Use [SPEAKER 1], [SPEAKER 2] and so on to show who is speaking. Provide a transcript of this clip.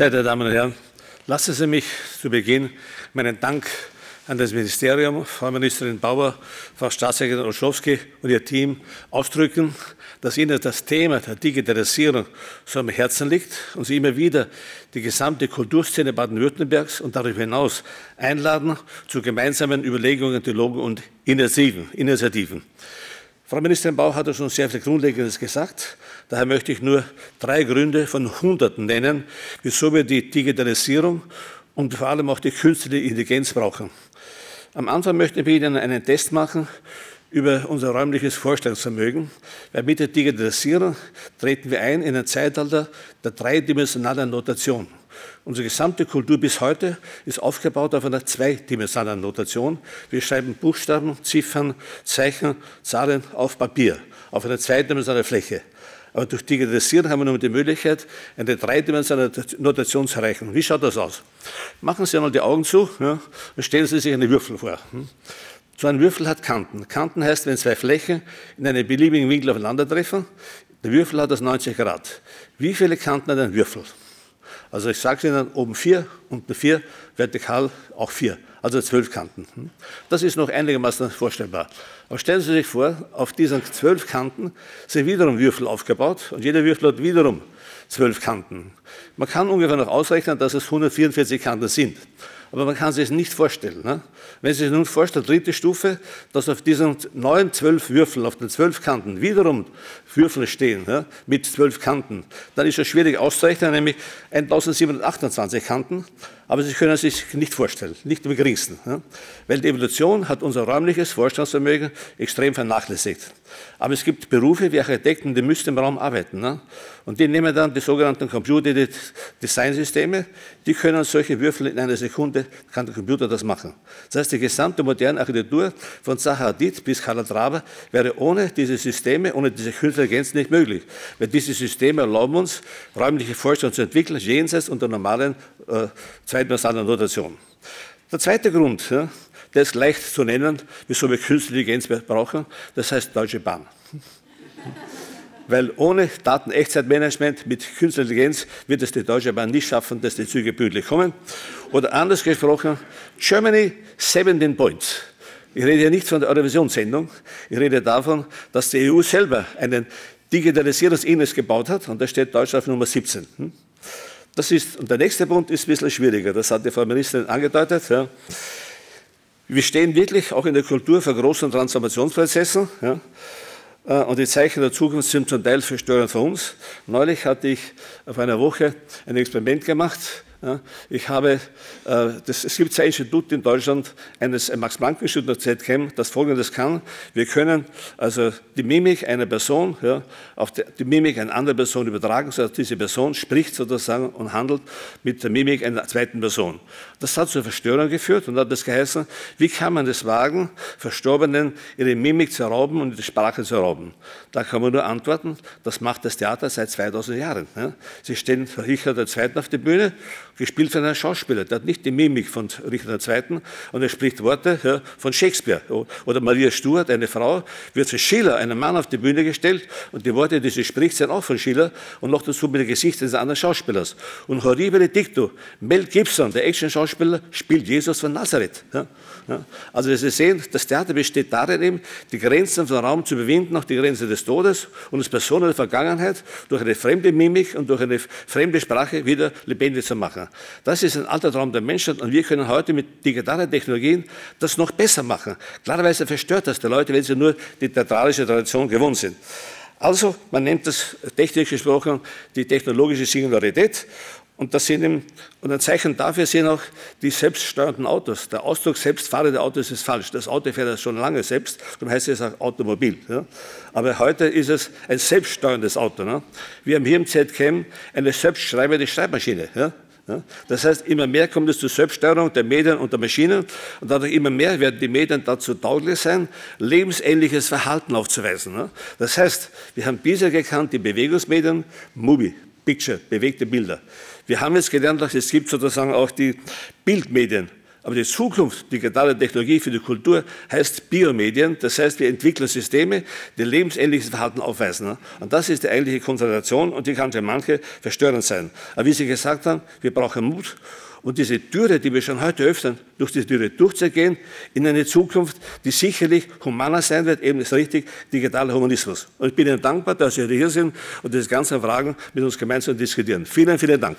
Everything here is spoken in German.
[SPEAKER 1] Sehr geehrte Damen und Herren, lassen Sie mich zu Beginn meinen Dank an das Ministerium, Frau Ministerin Bauer, Frau Staatssekretärin Olschowski und Ihr Team ausdrücken, dass Ihnen das Thema der Digitalisierung so am Herzen liegt und Sie immer wieder die gesamte Kulturszene Baden-Württembergs und darüber hinaus einladen zu gemeinsamen Überlegungen, Dialogen und Initiativen. Frau Ministerin Bauer hat schon sehr viel Grundlegendes gesagt. Daher möchte ich nur drei Gründe von Hunderten nennen, wieso wir die Digitalisierung und vor allem auch die künstliche Intelligenz brauchen. Am Anfang möchte ich Ihnen einen Test machen über unser räumliches Vorstellungsvermögen, weil mit der Digitalisierung treten wir ein in ein Zeitalter der dreidimensionalen Notation. Unsere gesamte Kultur bis heute ist aufgebaut auf einer zweidimensionalen Notation. Wir schreiben Buchstaben, Ziffern, Zeichen, Zahlen auf Papier, auf einer zweidimensionalen Fläche. Aber durch Digitalisierung haben wir nun die Möglichkeit, eine dreidimensionale Notation zu erreichen. Wie schaut das aus? Machen Sie einmal die Augen zu ja, und stellen Sie sich einen Würfel vor. Hm? So ein Würfel hat Kanten. Kanten heißt, wenn zwei Flächen in einem beliebigen Winkel aufeinandertreffen, der Würfel hat das 90 Grad. Wie viele Kanten hat ein Würfel? Also ich sage Ihnen, oben vier, unten vier, vertikal auch vier, also zwölf Kanten. Hm? Das ist noch einigermaßen vorstellbar. Aber stellen Sie sich vor, auf diesen zwölf Kanten sind wiederum Würfel aufgebaut und jeder Würfel hat wiederum zwölf Kanten. Man kann ungefähr noch ausrechnen, dass es 144 Kanten sind. Aber man kann sich es nicht vorstellen. Ne? Wenn Sie sich nun vorstellen, dritte Stufe, dass auf diesen neun, zwölf Würfeln, auf den zwölf Kanten wiederum Würfel stehen, ja, mit zwölf Kanten, dann ist es schwierig auszurechnen, nämlich 1728 Kanten. Aber Sie können es sich nicht vorstellen, nicht im geringsten. Ja? Weil die Evolution hat unser räumliches Vorstellungsvermögen extrem vernachlässigt. Aber es gibt Berufe wie Architekten, die müssen im Raum arbeiten. Ne? Und die nehmen dann die sogenannten Computer-Design-Systeme, die können solche Würfel in einer Sekunde, kann der Computer das machen. Das heißt, die gesamte moderne Architektur von Zaha Hadid bis Calatrava wäre ohne diese Systeme, ohne diese künstliche nicht möglich. Weil diese Systeme erlauben uns, räumliche Vorstellungen zu entwickeln, jenseits unter normalen äh, zweidimensionalen Notation. Der zweite Grund, ja, der ist leicht zu nennen, wieso wir künstliche Intelligenz brauchen, das heißt Deutsche Bahn. Weil ohne Datenechtzeitmanagement mit künstlicher Intelligenz wird es die Deutsche Bahn nicht schaffen, dass die Züge pünktlich kommen. Oder anders gesprochen, Germany 17 Points. Ich rede hier nicht von der Eurovisionssendung, ich rede davon, dass die EU selber einen Digitalisierungsindex gebaut hat und da steht Deutschland auf Nummer 17. Hm? Das ist, und der nächste Punkt ist ein bisschen schwieriger, das hat die Frau Ministerin angedeutet. Ja. Wir stehen wirklich auch in der Kultur vor großen Transformationsprozessen. Ja. Äh, und die Zeichen der Zukunft sind zum Teil verstörend für uns. Neulich hatte ich auf einer Woche ein Experiment gemacht ich habe, äh, das, es gibt zwei Institute in Deutschland, eines Max-Planck-Institut und ZChem, das folgendes kann. Wir können also die Mimik einer Person ja, auf die, die, Mimik einer anderen Person übertragen, sodass diese Person spricht sozusagen und handelt mit der Mimik einer zweiten Person. Das hat zur Verstörung geführt und hat das geheißen, wie kann man es wagen, Verstorbenen ihre Mimik zu rauben und ihre Sprache zu rauben? Da kann man nur antworten, das macht das Theater seit 2000 Jahren. Ja. Sie vor Richard II. auf der Bühne gespielt von einem Schauspieler. Der hat nicht die Mimik von Richard II. und er spricht Worte von Shakespeare. Oder Maria Stuart, eine Frau, wird für Schiller, einen Mann auf die Bühne gestellt und die Worte, die sie spricht, sind auch von Schiller und noch dazu mit dem Gesicht eines anderen Schauspielers. Und Horribile Dicto, Mel Gibson, der Action-Schauspieler, spielt Jesus von Nazareth. Ja. Ja. Also Sie sehen, das Theater besteht darin, eben, die Grenzen vom Raum zu überwinden, auch die Grenze des Todes und das Personen der Vergangenheit durch eine fremde Mimik und durch eine fremde Sprache wieder lebendig zu machen. Das ist ein alter Traum der Menschheit und wir können heute mit digitalen Technologien das noch besser machen. Klarerweise verstört das die Leute, wenn sie nur die theatralische Tradition gewohnt sind. Also, man nennt das technisch gesprochen die technologische Singularität und, das sind eben, und ein Zeichen dafür sind auch die selbststeuernden Autos. Der Ausdruck selbstfahrende Autos ist falsch. Das Auto fährt ja schon lange selbst, darum heißt es auch Automobil. Ja. Aber heute ist es ein selbststeuerndes Auto. Ne. Wir haben hier im ZChem eine selbstschreibende Schreibmaschine. Ja. Das heißt, immer mehr kommt es zur Selbststeuerung der Medien und der Maschinen und dadurch immer mehr werden die Medien dazu tauglich sein, lebensähnliches Verhalten aufzuweisen. Das heißt, wir haben bisher gekannt die Bewegungsmedien, Movie, Picture, bewegte Bilder. Wir haben jetzt gelernt, dass es gibt sozusagen auch die Bildmedien, Aber die Zukunft digitaler Technologie für die Kultur heißt Biomedien. Das heißt, wir entwickeln Systeme, die lebensähnliches Verhalten aufweisen. Und das ist die eigentliche Konzentration und die kann für manche verstörend sein. Aber wie Sie gesagt haben, wir brauchen Mut und diese Türe, die wir schon heute öffnen, durch diese Türe durchzugehen in eine Zukunft, die sicherlich humaner sein wird, eben ist richtig, digitaler Humanismus. Und ich bin Ihnen dankbar, dass Sie hier sind und diese ganzen Fragen mit uns gemeinsam diskutieren. Vielen, vielen Dank.